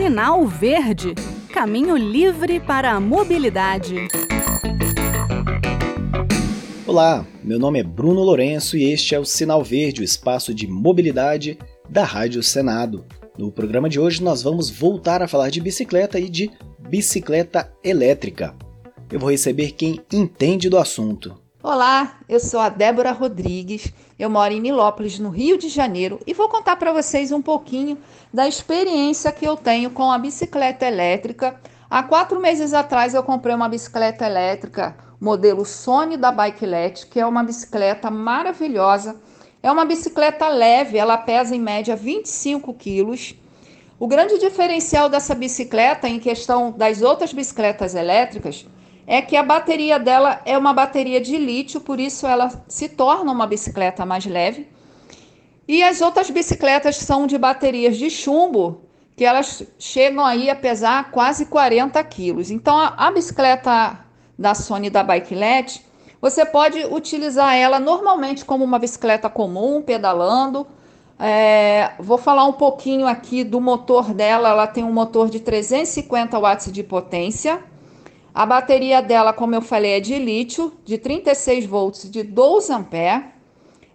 Sinal Verde Caminho livre para a mobilidade. Olá, meu nome é Bruno Lourenço e este é o Sinal Verde, o espaço de mobilidade da Rádio Senado. No programa de hoje nós vamos voltar a falar de bicicleta e de bicicleta elétrica. Eu vou receber quem entende do assunto. Olá, eu sou a Débora Rodrigues, eu moro em Nilópolis, no Rio de Janeiro, e vou contar para vocês um pouquinho da experiência que eu tenho com a bicicleta elétrica. Há quatro meses atrás eu comprei uma bicicleta elétrica modelo Sony da Bikelet, que é uma bicicleta maravilhosa. É uma bicicleta leve, ela pesa em média 25 quilos. O grande diferencial dessa bicicleta, em questão das outras bicicletas elétricas, é que a bateria dela é uma bateria de lítio, por isso ela se torna uma bicicleta mais leve. E as outras bicicletas são de baterias de chumbo, que elas chegam aí a pesar quase 40 quilos. Então a, a bicicleta da Sony da Bikelet, você pode utilizar ela normalmente como uma bicicleta comum, pedalando. É, vou falar um pouquinho aqui do motor dela. Ela tem um motor de 350 watts de potência a bateria dela, como eu falei, é de lítio, de 36 volts, de 12 amperes.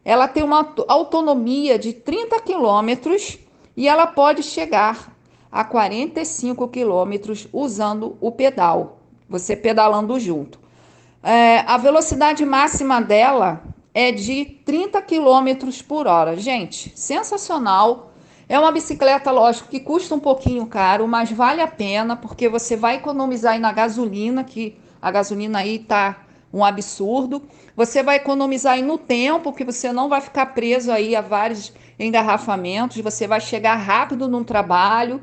Ela tem uma autonomia de 30 quilômetros e ela pode chegar a 45 quilômetros usando o pedal, você pedalando junto. É, a velocidade máxima dela é de 30 quilômetros por hora. Gente, sensacional. É uma bicicleta, lógico, que custa um pouquinho caro, mas vale a pena, porque você vai economizar aí na gasolina, que a gasolina aí tá um absurdo. Você vai economizar aí no tempo, que você não vai ficar preso aí a vários engarrafamentos, você vai chegar rápido no trabalho.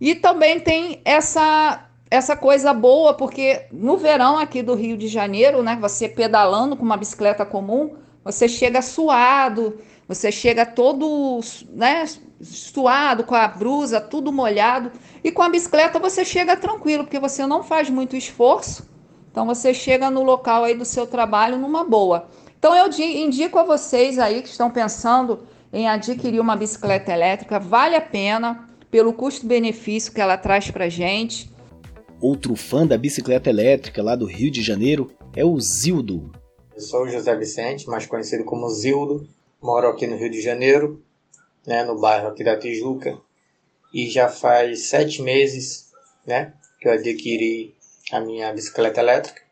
E também tem essa essa coisa boa, porque no verão aqui do Rio de Janeiro, né, você pedalando com uma bicicleta comum, você chega suado, você chega todo, né, suado, com a brusa, tudo molhado. E com a bicicleta você chega tranquilo, porque você não faz muito esforço. Então você chega no local aí do seu trabalho numa boa. Então eu indico a vocês aí que estão pensando em adquirir uma bicicleta elétrica, vale a pena pelo custo-benefício que ela traz para gente. Outro fã da bicicleta elétrica lá do Rio de Janeiro é o Zildo. Eu sou o José Vicente, mais conhecido como Zildo, moro aqui no Rio de Janeiro, né, no bairro aqui da Tijuca, e já faz sete meses né, que eu adquiri a minha bicicleta elétrica.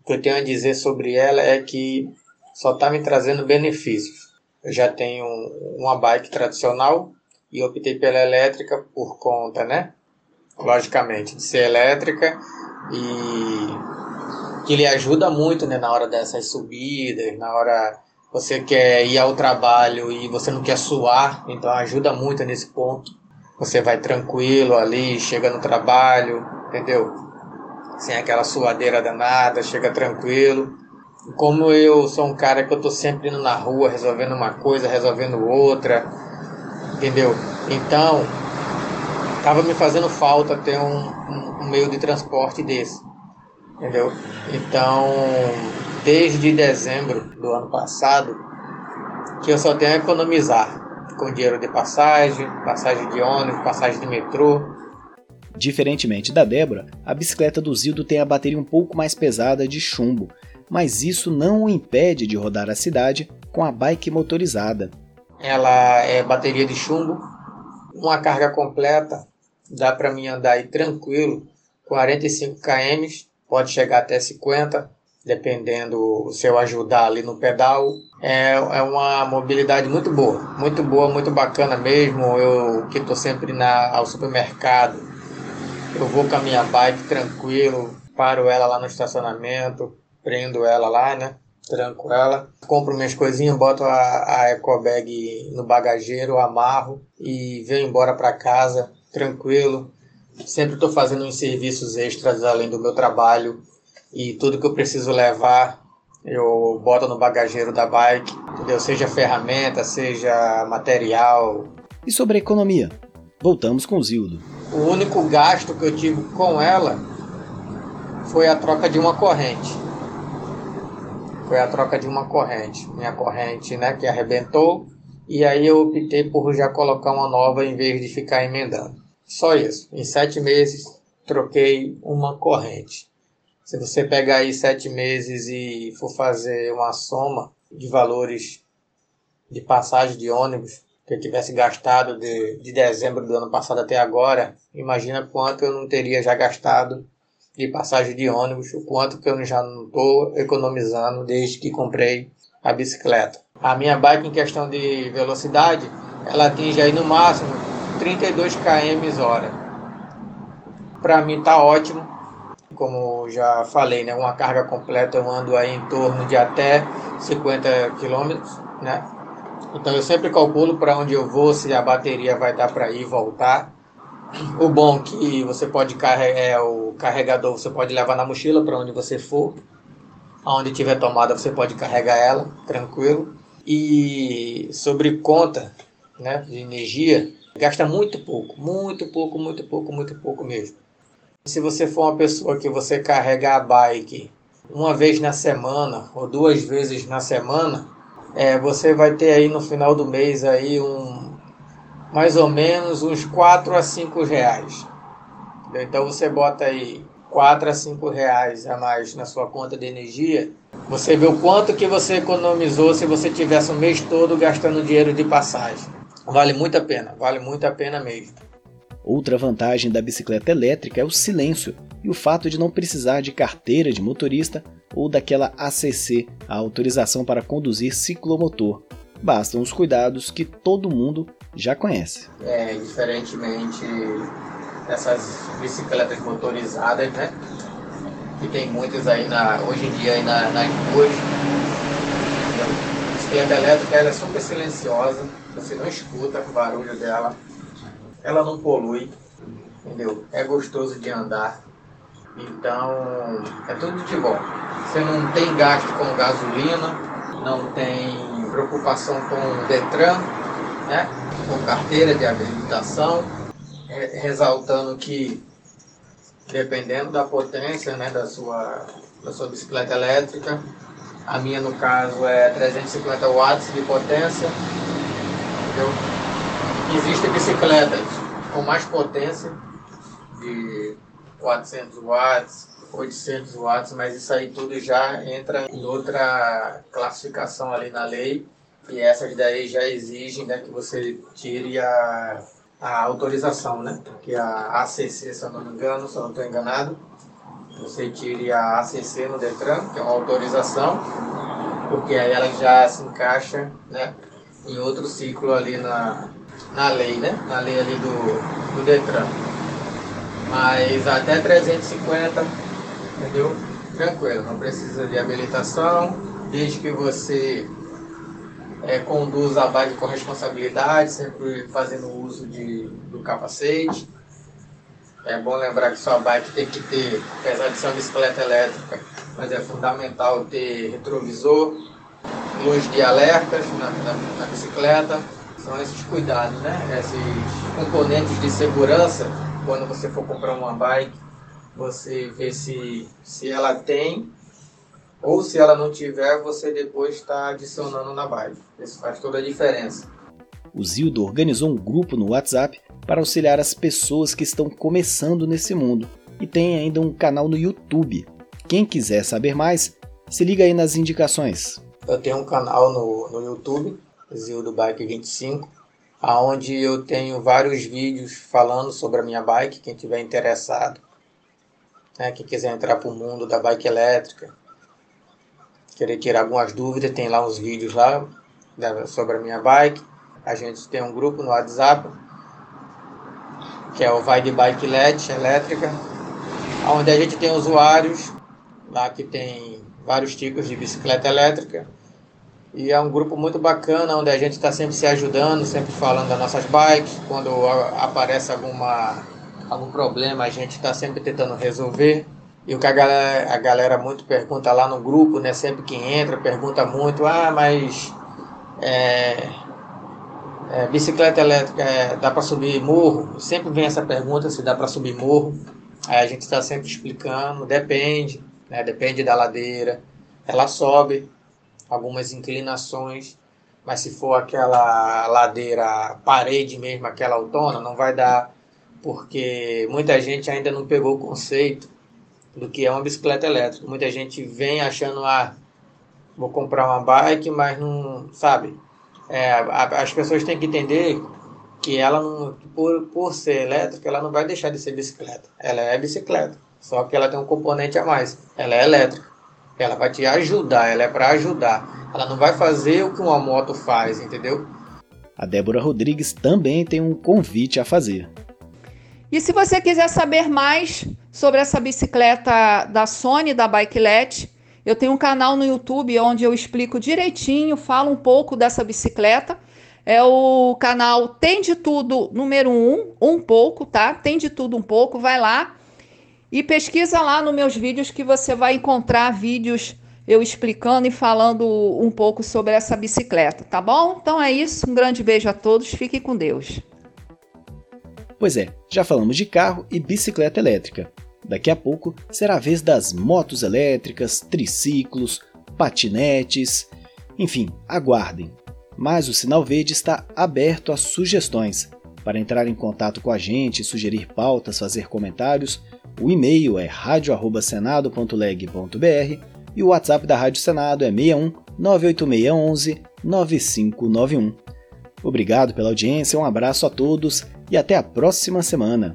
O que eu tenho a dizer sobre ela é que só está me trazendo benefícios. Eu já tenho uma bike tradicional e optei pela elétrica por conta, né? Logicamente, de ser elétrica e que lhe ajuda muito né, na hora dessas subidas, na hora você quer ir ao trabalho e você não quer suar, então ajuda muito nesse ponto. Você vai tranquilo ali, chega no trabalho, entendeu? Sem aquela suadeira danada, chega tranquilo. Como eu sou um cara que eu tô sempre indo na rua, resolvendo uma coisa, resolvendo outra, entendeu? Então, tava me fazendo falta ter um, um, meio de transporte desse, entendeu? Então, desde dezembro do ano passado que eu só tenho a economizar com dinheiro de passagem, passagem de ônibus, passagem de metrô. Diferentemente da Débora, a bicicleta do Zildo tem a bateria um pouco mais pesada de chumbo, mas isso não o impede de rodar a cidade com a bike motorizada. Ela é bateria de chumbo, uma carga completa, dá para mim andar aí tranquilo, 45 km, pode chegar até 50 dependendo se eu ajudar ali no pedal. É, é uma mobilidade muito boa, muito boa, muito bacana mesmo. Eu que estou sempre na, ao supermercado, eu vou com a minha bike tranquilo, paro ela lá no estacionamento, prendo ela lá, né? Tranco ela, compro minhas coisinhas, boto a, a ecobag no bagageiro, amarro e venho embora para casa tranquilo. Sempre estou fazendo uns serviços extras além do meu trabalho e tudo que eu preciso levar eu boto no bagageiro da bike, entendeu? Seja ferramenta, seja material. E sobre a economia? Voltamos com o Zildo. O único gasto que eu tive com ela foi a troca de uma corrente. Foi a troca de uma corrente. Minha corrente, né, que arrebentou. E aí eu optei por já colocar uma nova em vez de ficar emendando. Só isso. Em sete meses, troquei uma corrente. Se você pegar aí sete meses e for fazer uma soma de valores de passagem de ônibus que eu tivesse gastado de, de dezembro do ano passado até agora, imagina quanto eu não teria já gastado de passagem de ônibus, o quanto que eu já não estou economizando desde que comprei a bicicleta. A minha bike em questão de velocidade, ela atinge aí no máximo 32 km hora. Para mim tá ótimo, como já falei, né, uma carga completa eu ando aí em torno de até 50 km, né? Então eu sempre calculo para onde eu vou, se a bateria vai dar para ir e voltar. O bom que você pode carregar é, o carregador, você pode levar na mochila para onde você for. Aonde tiver tomada, você pode carregar ela, tranquilo. E sobre conta, né, de energia, gasta muito pouco, muito pouco, muito pouco, muito pouco mesmo. Se você for uma pessoa que você carrega a bike uma vez na semana ou duas vezes na semana, é, você vai ter aí no final do mês aí um mais ou menos uns 4 a 5 reais. Então você bota aí 4 a 5 reais a mais na sua conta de energia, você vê o quanto que você economizou se você tivesse o mês todo gastando dinheiro de passagem. Vale muito a pena, vale muito a pena mesmo. Outra vantagem da bicicleta elétrica é o silêncio e o fato de não precisar de carteira de motorista ou daquela ACC, a autorização para conduzir ciclomotor. Bastam os cuidados que todo mundo já conhece. É, diferentemente dessas bicicletas motorizadas, né? Que tem muitas aí na, hoje em dia aí na, nas ruas. A bicicleta elétrica ela é super silenciosa, você não escuta o barulho dela ela não polui, entendeu? É gostoso de andar. Então, é tudo de bom. Você não tem gasto com gasolina, não tem preocupação com Detran, né? com carteira de habilitação, ressaltando que dependendo da potência né, da, sua, da sua bicicleta elétrica, a minha no caso é 350 watts de potência, entendeu? Existem bicicletas com mais potência, de 400 watts, 800 watts, mas isso aí tudo já entra em outra classificação ali na lei. E essas daí já exigem né, que você tire a, a autorização, né? Que a ACC, se eu não me engano, se eu não estou enganado, você tire a ACC no Detran, que é uma autorização, porque aí ela já se encaixa né, em outro ciclo ali na, na lei, né? Na lei ali do, do Detran. Mas até 350, entendeu? Tranquilo, não precisa de habilitação, desde que você é, conduza a bike com responsabilidade, sempre fazendo uso de, do capacete. É bom lembrar que sua bike tem que ter, apesar de ser uma bicicleta elétrica, mas é fundamental ter retrovisor, luz de alertas na, na, na bicicleta, são esses cuidados, né? Esses componentes de segurança, quando você for comprar uma bike, você vê se, se ela tem ou se ela não tiver, você depois está adicionando na bike. Isso faz toda a diferença. O Zildo organizou um grupo no WhatsApp para auxiliar as pessoas que estão começando nesse mundo e tem ainda um canal no YouTube. Quem quiser saber mais, se liga aí nas indicações. Eu tenho um canal no, no YouTube Zildo Bike 25, aonde eu tenho vários vídeos falando sobre a minha bike, quem tiver interessado, né, quem quiser entrar para o mundo da bike elétrica, querer tirar algumas dúvidas, tem lá uns vídeos lá sobre a minha bike. A gente tem um grupo no WhatsApp, que é o Vai de Bike LED elétrica, onde a gente tem usuários lá que tem vários tipos de bicicleta elétrica e é um grupo muito bacana, onde a gente está sempre se ajudando, sempre falando das nossas bikes. Quando aparece alguma, algum problema, a gente está sempre tentando resolver. E o que a galera, a galera muito pergunta lá no grupo, né? Sempre que entra, pergunta muito, ah, mas é, é, bicicleta elétrica é, dá para subir morro? Sempre vem essa pergunta se dá para subir morro. Aí a gente está sempre explicando, depende, né? Depende da ladeira. Ela sobe, algumas inclinações, mas se for aquela ladeira parede mesmo, aquela autônoma, não vai dar porque muita gente ainda não pegou o conceito do que é uma bicicleta elétrica. Muita gente vem achando, ah, vou comprar uma bike, mas não, sabe? É, as pessoas têm que entender que ela não, por, por ser elétrica, ela não vai deixar de ser bicicleta. Ela é bicicleta, só que ela tem um componente a mais. Ela é elétrica. Ela vai te ajudar, ela é para ajudar. Ela não vai fazer o que uma moto faz, entendeu? A Débora Rodrigues também tem um convite a fazer. E se você quiser saber mais sobre essa bicicleta da Sony, da Bikelet, eu tenho um canal no YouTube onde eu explico direitinho, falo um pouco dessa bicicleta. É o canal Tem de Tudo número 1, um, um pouco, tá? Tem de tudo um pouco, vai lá e pesquisa lá nos meus vídeos que você vai encontrar vídeos eu explicando e falando um pouco sobre essa bicicleta, tá bom? Então é isso, um grande beijo a todos, fiquem com Deus. Pois é, já falamos de carro e bicicleta elétrica. Daqui a pouco será a vez das motos elétricas, triciclos, patinetes, enfim, aguardem. Mas o Sinal Verde está aberto a sugestões. Para entrar em contato com a gente, sugerir pautas, fazer comentários, o e-mail é radio@senado.leg.br e o WhatsApp da Rádio Senado é 61 98611 9591. Obrigado pela audiência, um abraço a todos e até a próxima semana.